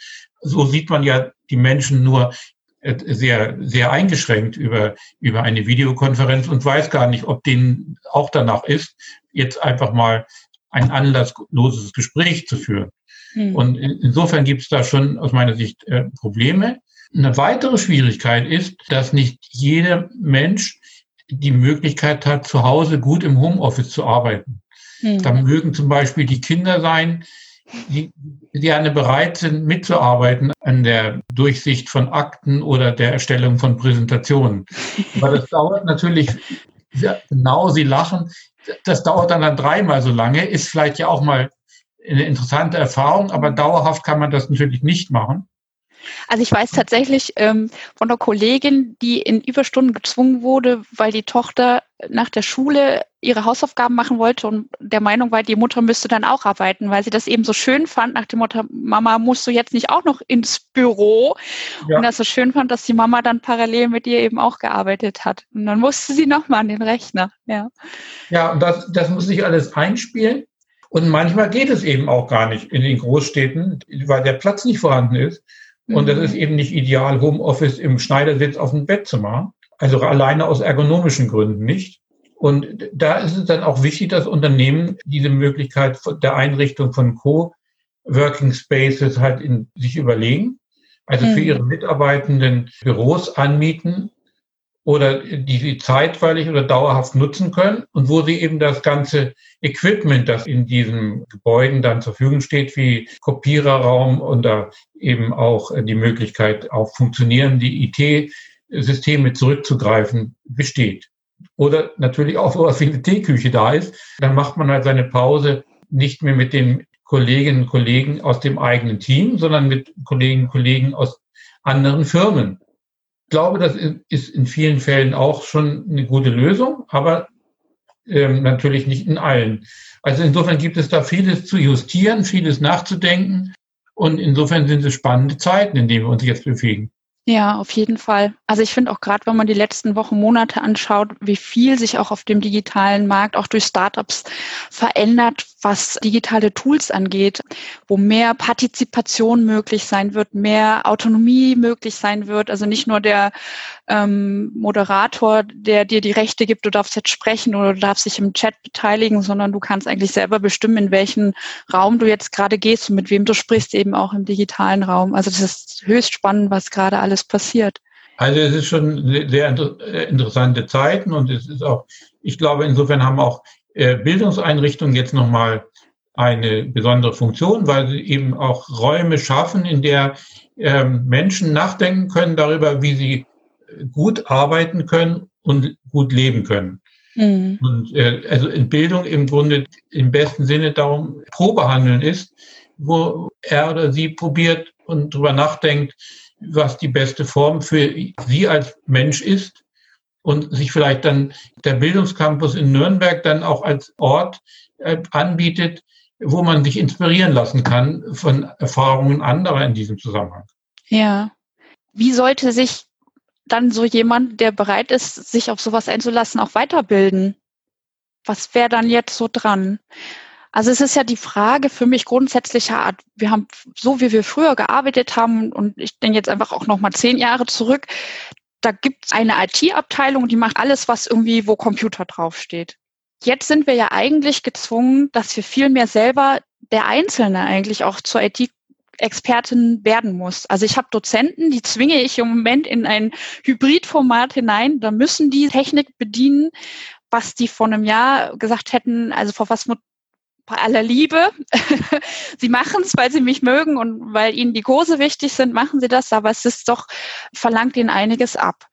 So sieht man ja die Menschen nur äh, sehr, sehr eingeschränkt über, über eine Videokonferenz und weiß gar nicht, ob denen auch danach ist, jetzt einfach mal ein anlassloses Gespräch zu führen. Mhm. Und insofern gibt es da schon aus meiner Sicht äh, Probleme. Eine weitere Schwierigkeit ist, dass nicht jeder Mensch die Möglichkeit hat, zu Hause gut im Homeoffice zu arbeiten. Mhm. Da mögen zum Beispiel die Kinder sein, die gerne bereit sind, mitzuarbeiten an der Durchsicht von Akten oder der Erstellung von Präsentationen. Aber das dauert natürlich genau, Sie lachen. Das dauert dann, dann dreimal so lange, ist vielleicht ja auch mal eine interessante Erfahrung, aber dauerhaft kann man das natürlich nicht machen. Also ich weiß tatsächlich ähm, von einer Kollegin, die in Überstunden gezwungen wurde, weil die Tochter nach der Schule ihre Hausaufgaben machen wollte und der Meinung war, die Mutter müsste dann auch arbeiten, weil sie das eben so schön fand, nach dem Motto, Mama, musst du jetzt nicht auch noch ins Büro? Ja. Und das so schön fand, dass die Mama dann parallel mit ihr eben auch gearbeitet hat. Und dann musste sie nochmal an den Rechner. Ja, ja und das, das muss sich alles einspielen. Und manchmal geht es eben auch gar nicht in den Großstädten, weil der Platz nicht vorhanden ist. Und das mhm. ist eben nicht ideal, Homeoffice im Schneidersitz auf dem Bett zu machen. Also alleine aus ergonomischen Gründen nicht. Und da ist es dann auch wichtig, dass Unternehmen diese Möglichkeit der Einrichtung von Co-Working Spaces halt in sich überlegen. Also für mhm. ihre Mitarbeitenden Büros anmieten oder die sie zeitweilig oder dauerhaft nutzen können und wo sie eben das ganze Equipment, das in diesen Gebäuden dann zur Verfügung steht, wie Kopiererraum und da eben auch die Möglichkeit auf funktionierende IT-Systeme zurückzugreifen, besteht. Oder natürlich auch sowas wie eine Teeküche da ist, dann macht man halt seine Pause nicht mehr mit den Kolleginnen und Kollegen aus dem eigenen Team, sondern mit Kolleginnen und Kollegen aus anderen Firmen glaube, das ist in vielen Fällen auch schon eine gute Lösung, aber ähm, natürlich nicht in allen. Also insofern gibt es da vieles zu justieren, vieles nachzudenken. Und insofern sind es spannende Zeiten, in denen wir uns jetzt bewegen. Ja, auf jeden Fall. Also ich finde auch gerade, wenn man die letzten Wochen, Monate anschaut, wie viel sich auch auf dem digitalen Markt, auch durch Startups verändert, was digitale Tools angeht, wo mehr Partizipation möglich sein wird, mehr Autonomie möglich sein wird. Also nicht nur der ähm, Moderator, der dir die Rechte gibt, du darfst jetzt sprechen oder du darfst dich im Chat beteiligen, sondern du kannst eigentlich selber bestimmen, in welchen Raum du jetzt gerade gehst und mit wem du sprichst, eben auch im digitalen Raum. Also das ist höchst spannend, was gerade alles alles passiert? Also es ist schon sehr äh, interessante Zeiten und es ist auch, ich glaube, insofern haben auch äh, Bildungseinrichtungen jetzt nochmal eine besondere Funktion, weil sie eben auch Räume schaffen, in der ähm, Menschen nachdenken können darüber, wie sie gut arbeiten können und gut leben können. Mhm. Und äh, also in Bildung im Grunde im besten Sinne darum Probehandeln ist, wo er oder sie probiert und darüber nachdenkt, was die beste Form für Sie als Mensch ist und sich vielleicht dann der Bildungscampus in Nürnberg dann auch als Ort äh, anbietet, wo man sich inspirieren lassen kann von Erfahrungen anderer in diesem Zusammenhang. Ja. Wie sollte sich dann so jemand, der bereit ist, sich auf sowas einzulassen, auch weiterbilden? Was wäre dann jetzt so dran? Also es ist ja die Frage für mich grundsätzlicher Art. Wir haben so, wie wir früher gearbeitet haben, und ich denke jetzt einfach auch noch mal zehn Jahre zurück, da gibt es eine IT-Abteilung, die macht alles, was irgendwie, wo Computer draufsteht. Jetzt sind wir ja eigentlich gezwungen, dass wir viel mehr selber der Einzelne eigentlich auch zur IT Expertin werden muss. Also ich habe Dozenten, die zwinge ich im Moment in ein Hybridformat hinein. Da müssen die Technik bedienen, was die vor einem Jahr gesagt hätten, also vor was bei aller Liebe. sie machen es, weil sie mich mögen und weil ihnen die Kurse wichtig sind, machen sie das, aber es ist doch, verlangt ihnen einiges ab.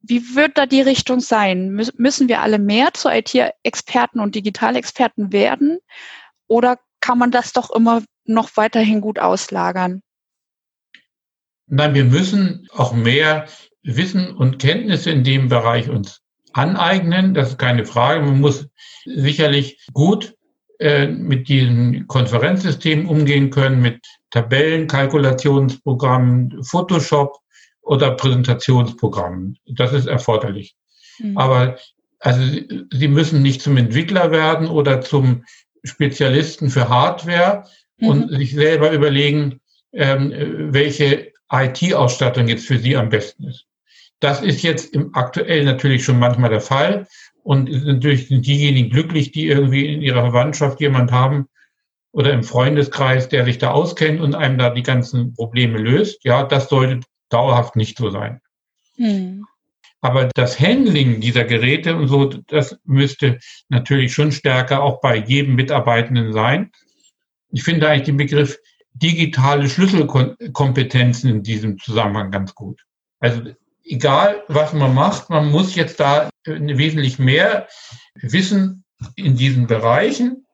Wie wird da die Richtung sein? Müssen wir alle mehr zu IT-Experten und Digitalexperten werden? Oder kann man das doch immer noch weiterhin gut auslagern? Nein, wir müssen auch mehr Wissen und Kenntnisse in dem Bereich uns aneignen. Das ist keine Frage. Man muss sicherlich gut äh, mit diesem Konferenzsystem umgehen können, mit Tabellen, Kalkulationsprogrammen, Photoshop oder Präsentationsprogrammen. Das ist erforderlich. Mhm. Aber also Sie müssen nicht zum Entwickler werden oder zum Spezialisten für Hardware mhm. und sich selber überlegen, ähm, welche IT-Ausstattung jetzt für Sie am besten ist. Das ist jetzt im aktuell natürlich schon manchmal der Fall. Und natürlich sind diejenigen glücklich, die irgendwie in ihrer Verwandtschaft jemand haben oder im Freundeskreis, der sich da auskennt und einem da die ganzen Probleme löst. Ja, das sollte dauerhaft nicht so sein. Hm. Aber das Handling dieser Geräte und so, das müsste natürlich schon stärker auch bei jedem Mitarbeitenden sein. Ich finde eigentlich den Begriff digitale Schlüsselkompetenzen in diesem Zusammenhang ganz gut. Also egal, was man macht, man muss jetzt da wesentlich mehr Wissen in diesen Bereichen,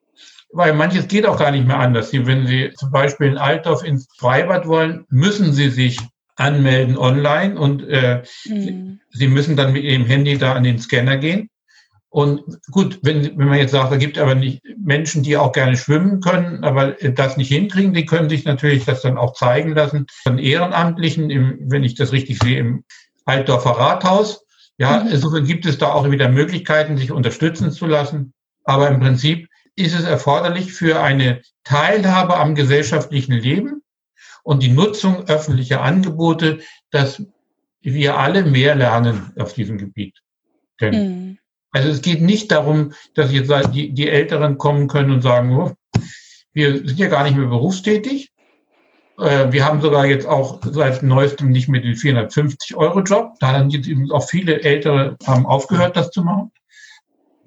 weil manches geht auch gar nicht mehr anders. Sie, wenn Sie zum Beispiel in Altdorf ins Freibad wollen, müssen Sie sich anmelden online und äh, mhm. Sie müssen dann mit Ihrem Handy da an den Scanner gehen. Und gut, wenn, wenn man jetzt sagt, da gibt aber nicht Menschen, die auch gerne schwimmen können, aber das nicht hinkriegen, die können sich natürlich das dann auch zeigen lassen von Ehrenamtlichen, im, wenn ich das richtig sehe, im Altdorfer Rathaus. Ja, mhm. insofern gibt es da auch wieder Möglichkeiten, sich unterstützen zu lassen. Aber im Prinzip ist es erforderlich für eine Teilhabe am gesellschaftlichen Leben und die Nutzung öffentlicher Angebote, dass wir alle mehr lernen auf diesem Gebiet. Mhm. Also es geht nicht darum, dass jetzt die, die Älteren kommen können und sagen, oh, wir sind ja gar nicht mehr berufstätig. Äh, wir haben sogar jetzt auch seit neuestem nicht mehr den 450-Euro-Job. Da haben jetzt eben auch viele Ältere haben aufgehört, das zu machen.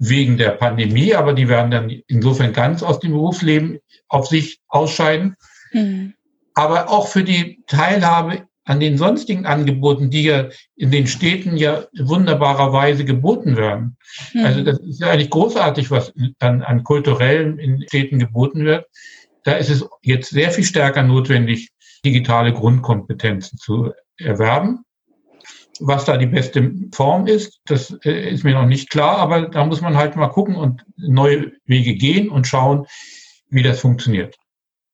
Wegen der Pandemie, aber die werden dann insofern ganz aus dem Berufsleben auf sich ausscheiden. Mhm aber auch für die Teilhabe an den sonstigen Angeboten, die ja in den Städten ja wunderbarerweise geboten werden. Mhm. Also das ist ja eigentlich großartig, was an, an kulturellen in Städten geboten wird. Da ist es jetzt sehr viel stärker notwendig, digitale Grundkompetenzen zu erwerben. Was da die beste Form ist, das äh, ist mir noch nicht klar, aber da muss man halt mal gucken und neue Wege gehen und schauen, wie das funktioniert.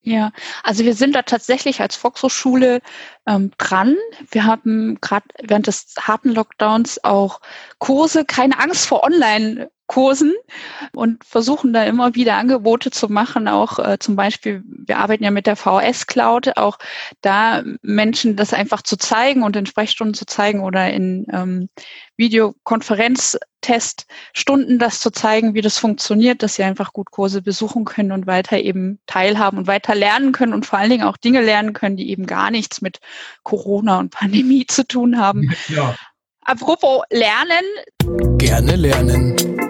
Ja, also wir sind da tatsächlich als Volkshochschule ähm, dran. Wir haben gerade während des harten Lockdowns auch Kurse, keine Angst vor Online Kursen und versuchen da immer wieder Angebote zu machen. Auch äh, zum Beispiel, wir arbeiten ja mit der VS Cloud, auch da Menschen das einfach zu zeigen und in Sprechstunden zu zeigen oder in ähm, Videokonferenzteststunden das zu zeigen, wie das funktioniert, dass sie einfach gut Kurse besuchen können und weiter eben teilhaben und weiter lernen können und vor allen Dingen auch Dinge lernen können, die eben gar nichts mit Corona und Pandemie zu tun haben. Ja. Apropos Lernen. Gerne lernen.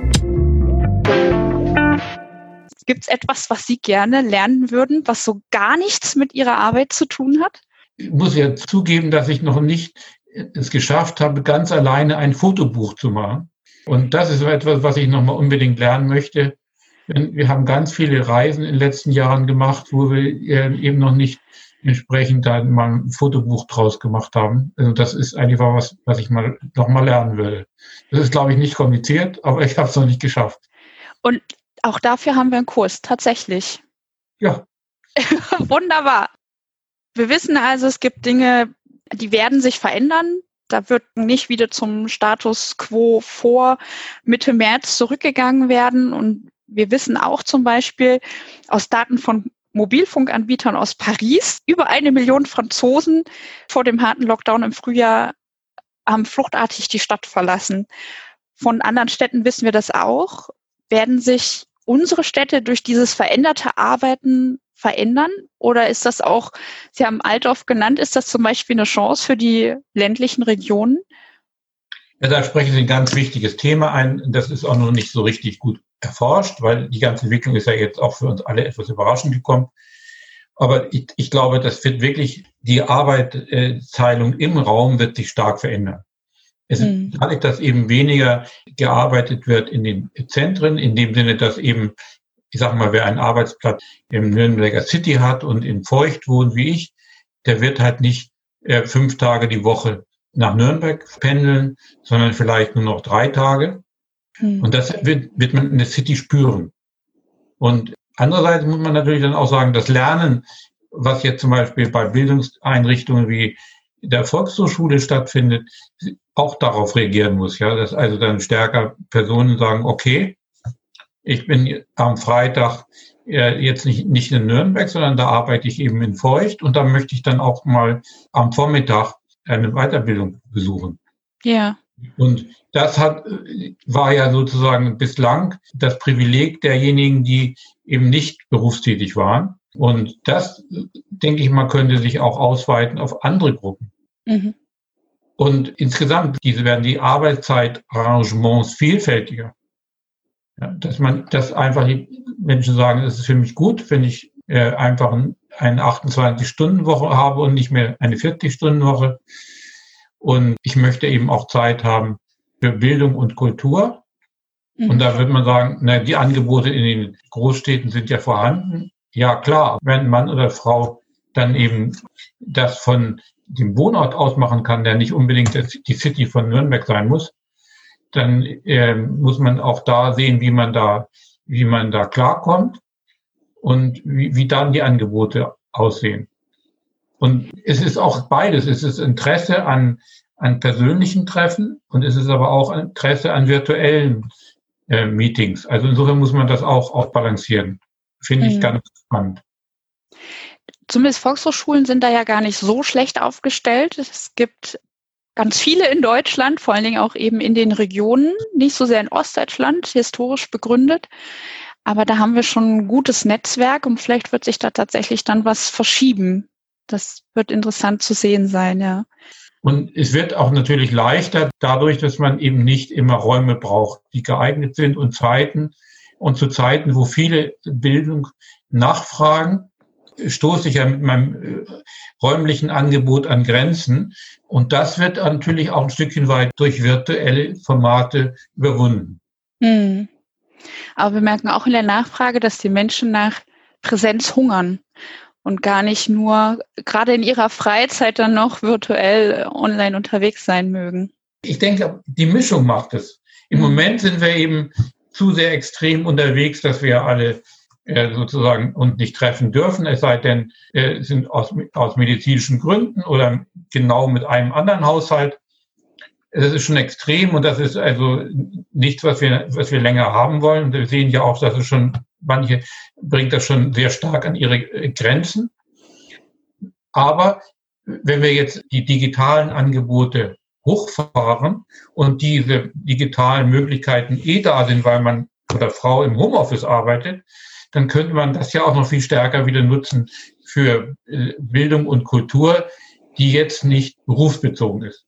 Gibt es etwas, was Sie gerne lernen würden, was so gar nichts mit Ihrer Arbeit zu tun hat? Ich muss ja zugeben, dass ich noch nicht es geschafft habe, ganz alleine ein Fotobuch zu machen. Und das ist etwas, was ich nochmal unbedingt lernen möchte. Wir haben ganz viele Reisen in den letzten Jahren gemacht, wo wir eben noch nicht entsprechend da mal ein Fotobuch draus gemacht haben. Also das ist eigentlich was, was ich mal nochmal lernen würde. Das ist, glaube ich, nicht kompliziert, aber ich habe es noch nicht geschafft. Und auch dafür haben wir einen Kurs, tatsächlich. Ja. Wunderbar. Wir wissen also, es gibt Dinge, die werden sich verändern. Da wird nicht wieder zum Status quo vor Mitte März zurückgegangen werden. Und wir wissen auch zum Beispiel aus Daten von Mobilfunkanbietern aus Paris, über eine Million Franzosen vor dem harten Lockdown im Frühjahr haben fluchtartig die Stadt verlassen. Von anderen Städten wissen wir das auch. Werden sich unsere Städte durch dieses veränderte Arbeiten verändern? Oder ist das auch, Sie haben Altdorf genannt, ist das zum Beispiel eine Chance für die ländlichen Regionen? Ja, da sprechen Sie ein ganz wichtiges Thema ein. Das ist auch noch nicht so richtig gut erforscht, weil die ganze Entwicklung ist ja jetzt auch für uns alle etwas überraschend gekommen. Aber ich, ich glaube, das wird wirklich, die Arbeitsteilung im Raum wird sich stark verändern. Es mhm. dadurch, dass eben weniger gearbeitet wird in den Zentren, in dem Sinne, dass eben, ich sag mal, wer einen Arbeitsplatz im Nürnberger City hat und in Feucht wohnt wie ich, der wird halt nicht äh, fünf Tage die Woche nach Nürnberg pendeln, sondern vielleicht nur noch drei Tage. Mhm. Und das wird, wird man in der City spüren. Und andererseits muss man natürlich dann auch sagen, das Lernen, was jetzt zum Beispiel bei Bildungseinrichtungen wie der Volkshochschule stattfindet, auch darauf reagieren muss. Ja, dass also dann stärker Personen sagen, okay, ich bin am Freitag äh, jetzt nicht, nicht in Nürnberg, sondern da arbeite ich eben in Feucht und da möchte ich dann auch mal am Vormittag eine Weiterbildung besuchen. Ja. Und das hat, war ja sozusagen bislang das Privileg derjenigen, die eben nicht berufstätig waren. Und das, denke ich mal, könnte sich auch ausweiten auf andere Gruppen. Mhm. Und insgesamt diese werden die Arbeitszeitarrangements vielfältiger. Ja, dass man, dass einfach die Menschen sagen, es ist für mich gut, wenn ich äh, einfach eine 28-Stunden-Woche habe und nicht mehr eine 40-Stunden-Woche. Und ich möchte eben auch Zeit haben, für Bildung und Kultur. Mhm. Und da würde man sagen, na, die Angebote in den Großstädten sind ja vorhanden. Ja, klar, wenn Mann oder Frau dann eben das von dem Wohnort ausmachen kann, der nicht unbedingt die City von Nürnberg sein muss, dann äh, muss man auch da sehen, wie man da, wie man da klarkommt und wie, wie dann die Angebote aussehen. Und es ist auch beides. Es ist Interesse an, an persönlichen Treffen und es ist aber auch Interesse an virtuellen äh, Meetings. Also insofern muss man das auch, auch balancieren. Finde ich mhm. ganz spannend. Zumindest Volkshochschulen sind da ja gar nicht so schlecht aufgestellt. Es gibt ganz viele in Deutschland, vor allen Dingen auch eben in den Regionen, nicht so sehr in Ostdeutschland, historisch begründet. Aber da haben wir schon ein gutes Netzwerk und vielleicht wird sich da tatsächlich dann was verschieben. Das wird interessant zu sehen sein, ja. Und es wird auch natürlich leichter dadurch, dass man eben nicht immer Räume braucht, die geeignet sind und Zeiten. Und zu Zeiten, wo viele Bildung nachfragen, stoße ich ja mit meinem äh, räumlichen Angebot an Grenzen. Und das wird natürlich auch ein Stückchen weit durch virtuelle Formate überwunden. Hm. Aber wir merken auch in der Nachfrage, dass die Menschen nach Präsenz hungern und gar nicht nur gerade in ihrer Freizeit dann noch virtuell online unterwegs sein mögen. Ich denke, die Mischung macht es. Im mhm. Moment sind wir eben zu sehr extrem unterwegs, dass wir alle äh, sozusagen uns nicht treffen dürfen, es sei denn, äh, sind aus, aus medizinischen Gründen oder genau mit einem anderen Haushalt. Das ist schon extrem und das ist also nichts, was wir, was wir länger haben wollen. Wir sehen ja auch, dass es schon, manche bringt das schon sehr stark an ihre Grenzen. Aber wenn wir jetzt die digitalen Angebote hochfahren und diese digitalen Möglichkeiten eh da sind, weil man oder Frau im Homeoffice arbeitet, dann könnte man das ja auch noch viel stärker wieder nutzen für äh, Bildung und Kultur, die jetzt nicht berufsbezogen ist,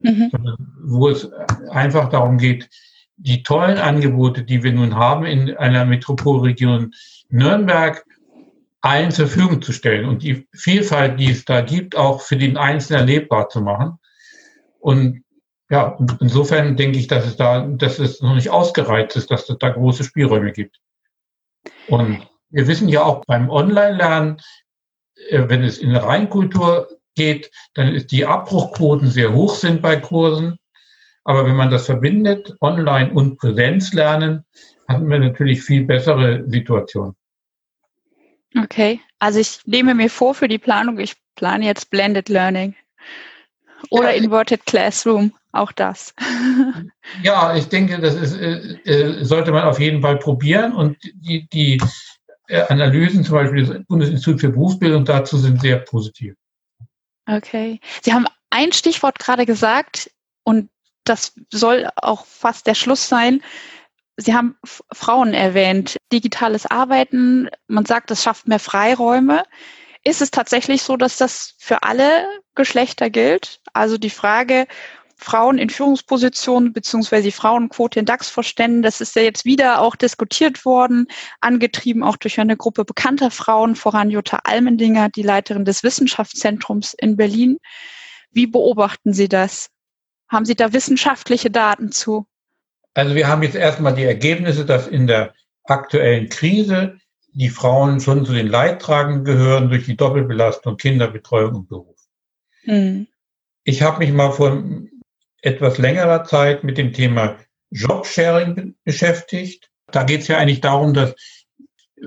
mhm. sondern wo es einfach darum geht, die tollen Angebote, die wir nun haben in einer Metropolregion Nürnberg, allen zur Verfügung zu stellen und die Vielfalt, die es da gibt, auch für den Einzelnen erlebbar zu machen. Und ja, insofern denke ich, dass es da, dass es noch nicht ausgereizt ist, dass es da große Spielräume gibt. Und wir wissen ja auch beim Online-Lernen, äh, wenn es in Reinkultur geht, dann ist die Abbruchquoten sehr hoch sind bei Kursen. Aber wenn man das verbindet, Online- und Präsenzlernen, haben wir natürlich viel bessere Situationen. Okay, also ich nehme mir vor für die Planung, ich plane jetzt Blended Learning oder ja, Inverted Classroom, auch das. Ja, ich denke, das ist, äh, äh, sollte man auf jeden Fall probieren und die, die äh, Analysen zum Beispiel des Bundesinstituts für Berufsbildung dazu sind sehr positiv. Okay. Sie haben ein Stichwort gerade gesagt und das soll auch fast der Schluss sein. Sie haben Frauen erwähnt, digitales Arbeiten. Man sagt, das schafft mehr Freiräume. Ist es tatsächlich so, dass das für alle Geschlechter gilt? Also die Frage, Frauen in Führungspositionen beziehungsweise Frauenquote in DAX-Vorständen, das ist ja jetzt wieder auch diskutiert worden, angetrieben auch durch eine Gruppe bekannter Frauen, voran Jutta Almendinger, die Leiterin des Wissenschaftszentrums in Berlin. Wie beobachten Sie das? Haben Sie da wissenschaftliche Daten zu? Also wir haben jetzt erstmal die Ergebnisse, dass in der aktuellen Krise die Frauen schon zu den Leidtragenden gehören durch die Doppelbelastung Kinderbetreuung und Beruf. Hm. Ich habe mich mal vor etwas längerer Zeit mit dem Thema Jobsharing beschäftigt. Da geht es ja eigentlich darum, dass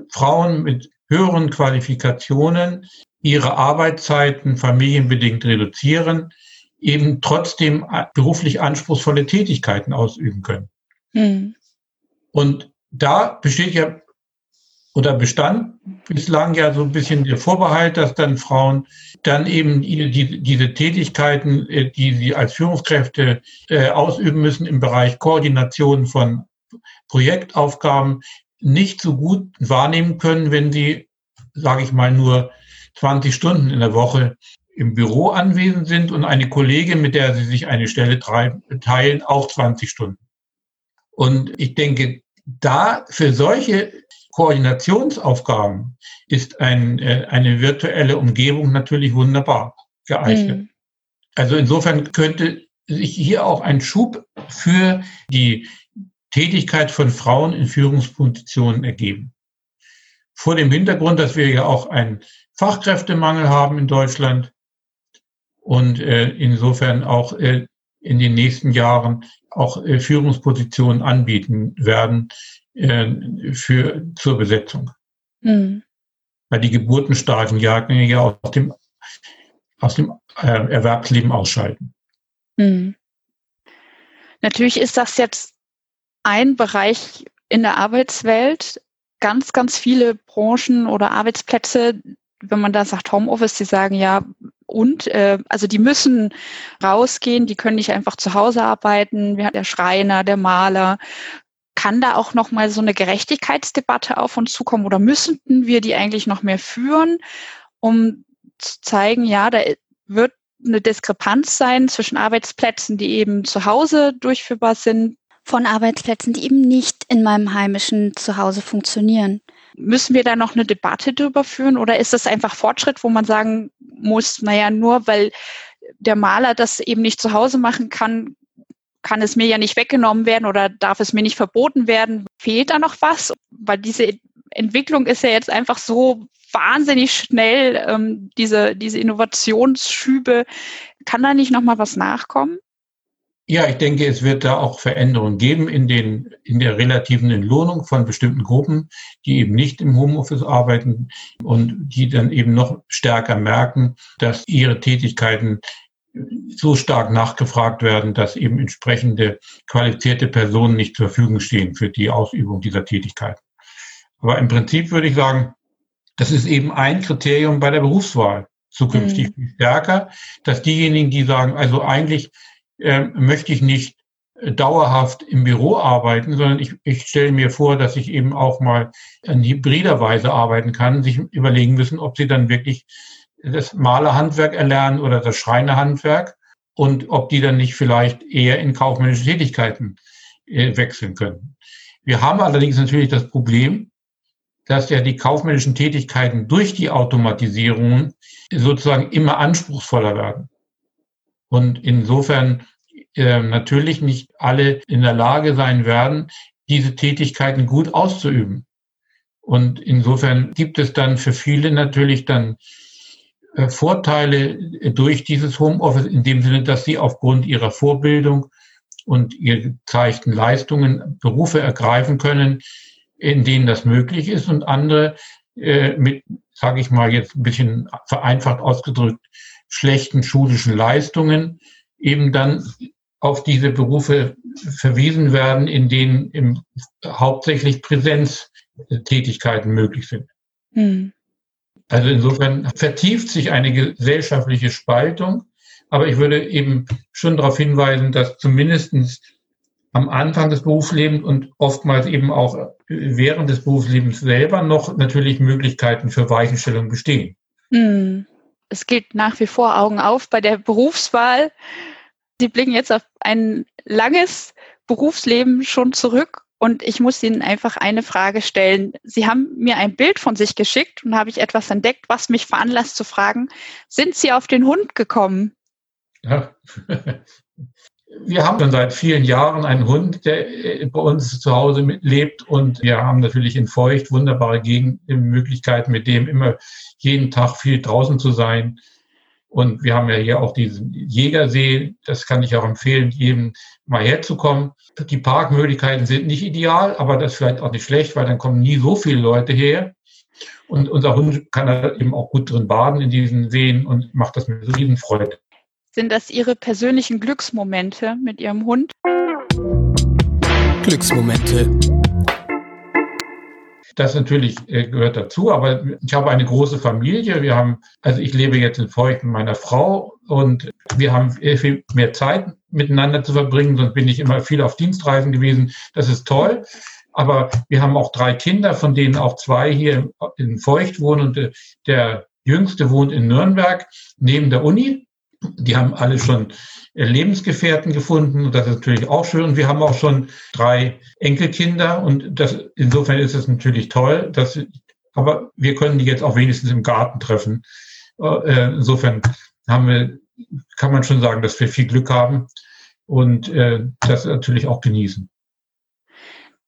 Frauen mit höheren Qualifikationen ihre Arbeitszeiten familienbedingt reduzieren, eben trotzdem beruflich anspruchsvolle Tätigkeiten ausüben können. Mhm. Und da besteht ja oder bestand bislang ja so ein bisschen der Vorbehalt, dass dann Frauen dann eben die, diese Tätigkeiten, äh, die sie als Führungskräfte äh, ausüben müssen im Bereich Koordination von Projektaufgaben, nicht so gut wahrnehmen können, wenn sie, sage ich mal, nur 20 Stunden in der Woche im Büro anwesend sind und eine Kollegin, mit der sie sich eine Stelle teilen, auch 20 Stunden. Und ich denke, da für solche Koordinationsaufgaben ist ein, äh, eine virtuelle Umgebung natürlich wunderbar geeignet. Mhm. Also insofern könnte sich hier auch ein Schub für die Tätigkeit von Frauen in Führungspositionen ergeben. Vor dem Hintergrund, dass wir ja auch einen Fachkräftemangel haben in Deutschland und äh, insofern auch äh, in den nächsten Jahren auch äh, Führungspositionen anbieten werden äh, für zur Besetzung. Mhm. Weil die Geburtenstarken ja aus dem aus dem äh, Erwerbsleben ausschalten. Mhm. Natürlich ist das jetzt ein Bereich in der Arbeitswelt. Ganz, ganz viele Branchen oder Arbeitsplätze, wenn man da sagt Homeoffice, die sagen ja, und äh, also die müssen rausgehen, die können nicht einfach zu Hause arbeiten. Wir der Schreiner, der Maler. Kann da auch noch mal so eine Gerechtigkeitsdebatte auf uns zukommen oder müssten wir die eigentlich noch mehr führen, um zu zeigen, ja, da wird eine Diskrepanz sein zwischen Arbeitsplätzen, die eben zu Hause durchführbar sind. Von Arbeitsplätzen, die eben nicht in meinem heimischen Zuhause funktionieren. Müssen wir da noch eine Debatte darüber führen oder ist das einfach Fortschritt, wo man sagen muss, naja, nur weil der Maler das eben nicht zu Hause machen kann, kann es mir ja nicht weggenommen werden oder darf es mir nicht verboten werden? Fehlt da noch was? Weil diese Entwicklung ist ja jetzt einfach so wahnsinnig schnell, ähm, diese, diese Innovationsschübe. Kann da nicht nochmal was nachkommen? Ja, ich denke, es wird da auch Veränderungen geben in, den, in der relativen Entlohnung von bestimmten Gruppen, die eben nicht im Homeoffice arbeiten und die dann eben noch stärker merken, dass ihre Tätigkeiten so stark nachgefragt werden, dass eben entsprechende qualifizierte Personen nicht zur Verfügung stehen für die Ausübung dieser Tätigkeit. Aber im Prinzip würde ich sagen, das ist eben ein Kriterium bei der Berufswahl zukünftig mhm. stärker, dass diejenigen, die sagen, also eigentlich äh, möchte ich nicht dauerhaft im Büro arbeiten, sondern ich, ich stelle mir vor, dass ich eben auch mal in hybrider Weise arbeiten kann, sich überlegen müssen, ob sie dann wirklich das Malerhandwerk erlernen oder das Schreinerhandwerk und ob die dann nicht vielleicht eher in kaufmännische Tätigkeiten äh, wechseln können. Wir haben allerdings natürlich das Problem, dass ja die kaufmännischen Tätigkeiten durch die Automatisierung sozusagen immer anspruchsvoller werden. Und insofern äh, natürlich nicht alle in der Lage sein werden, diese Tätigkeiten gut auszuüben. Und insofern gibt es dann für viele natürlich dann Vorteile durch dieses Homeoffice in dem Sinne, dass sie aufgrund ihrer Vorbildung und ihrer gezeigten Leistungen Berufe ergreifen können, in denen das möglich ist und andere äh, mit, sage ich mal jetzt ein bisschen vereinfacht ausgedrückt, schlechten schulischen Leistungen eben dann auf diese Berufe verwiesen werden, in denen im, hauptsächlich Präsenztätigkeiten möglich sind. Mhm. Also insofern vertieft sich eine gesellschaftliche Spaltung, aber ich würde eben schon darauf hinweisen, dass zumindestens am Anfang des Berufslebens und oftmals eben auch während des Berufslebens selber noch natürlich Möglichkeiten für Weichenstellung bestehen. Mhm. Es gilt nach wie vor Augen auf bei der Berufswahl. Sie blicken jetzt auf ein langes Berufsleben schon zurück und ich muss Ihnen einfach eine Frage stellen. Sie haben mir ein Bild von sich geschickt und habe ich etwas entdeckt, was mich veranlasst zu fragen, sind Sie auf den Hund gekommen? Ja. Wir haben schon seit vielen Jahren einen Hund, der bei uns zu Hause lebt und wir haben natürlich in Feucht wunderbare Möglichkeiten, mit dem immer jeden Tag viel draußen zu sein. Und wir haben ja hier auch diesen Jägersee. Das kann ich auch empfehlen, jedem mal herzukommen. Die Parkmöglichkeiten sind nicht ideal, aber das ist vielleicht auch nicht schlecht, weil dann kommen nie so viele Leute her. Und unser Hund kann da eben auch gut drin baden in diesen Seen und macht das mit Riesenfreude. Sind das Ihre persönlichen Glücksmomente mit Ihrem Hund? Glücksmomente. Das natürlich äh, gehört dazu, aber ich habe eine große Familie. Wir haben, also ich lebe jetzt in Feucht mit meiner Frau und wir haben viel mehr Zeit miteinander zu verbringen, sonst bin ich immer viel auf Dienstreisen gewesen. Das ist toll. Aber wir haben auch drei Kinder, von denen auch zwei hier in Feucht wohnen und äh, der jüngste wohnt in Nürnberg neben der Uni. Die haben alle schon Lebensgefährten gefunden und das ist natürlich auch schön. Und wir haben auch schon drei Enkelkinder und das, insofern ist es natürlich toll, dass, aber wir können die jetzt auch wenigstens im Garten treffen. Äh, insofern haben wir, kann man schon sagen, dass wir viel Glück haben. und äh, das natürlich auch genießen.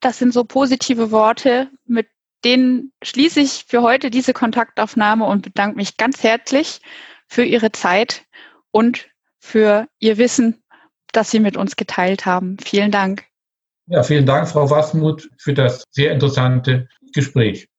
Das sind so positive Worte, mit denen schließe ich für heute diese Kontaktaufnahme und bedanke mich ganz herzlich für Ihre Zeit und für Ihr Wissen, das Sie mit uns geteilt haben. Vielen Dank. Ja, vielen Dank, Frau Wasmuth, für das sehr interessante Gespräch.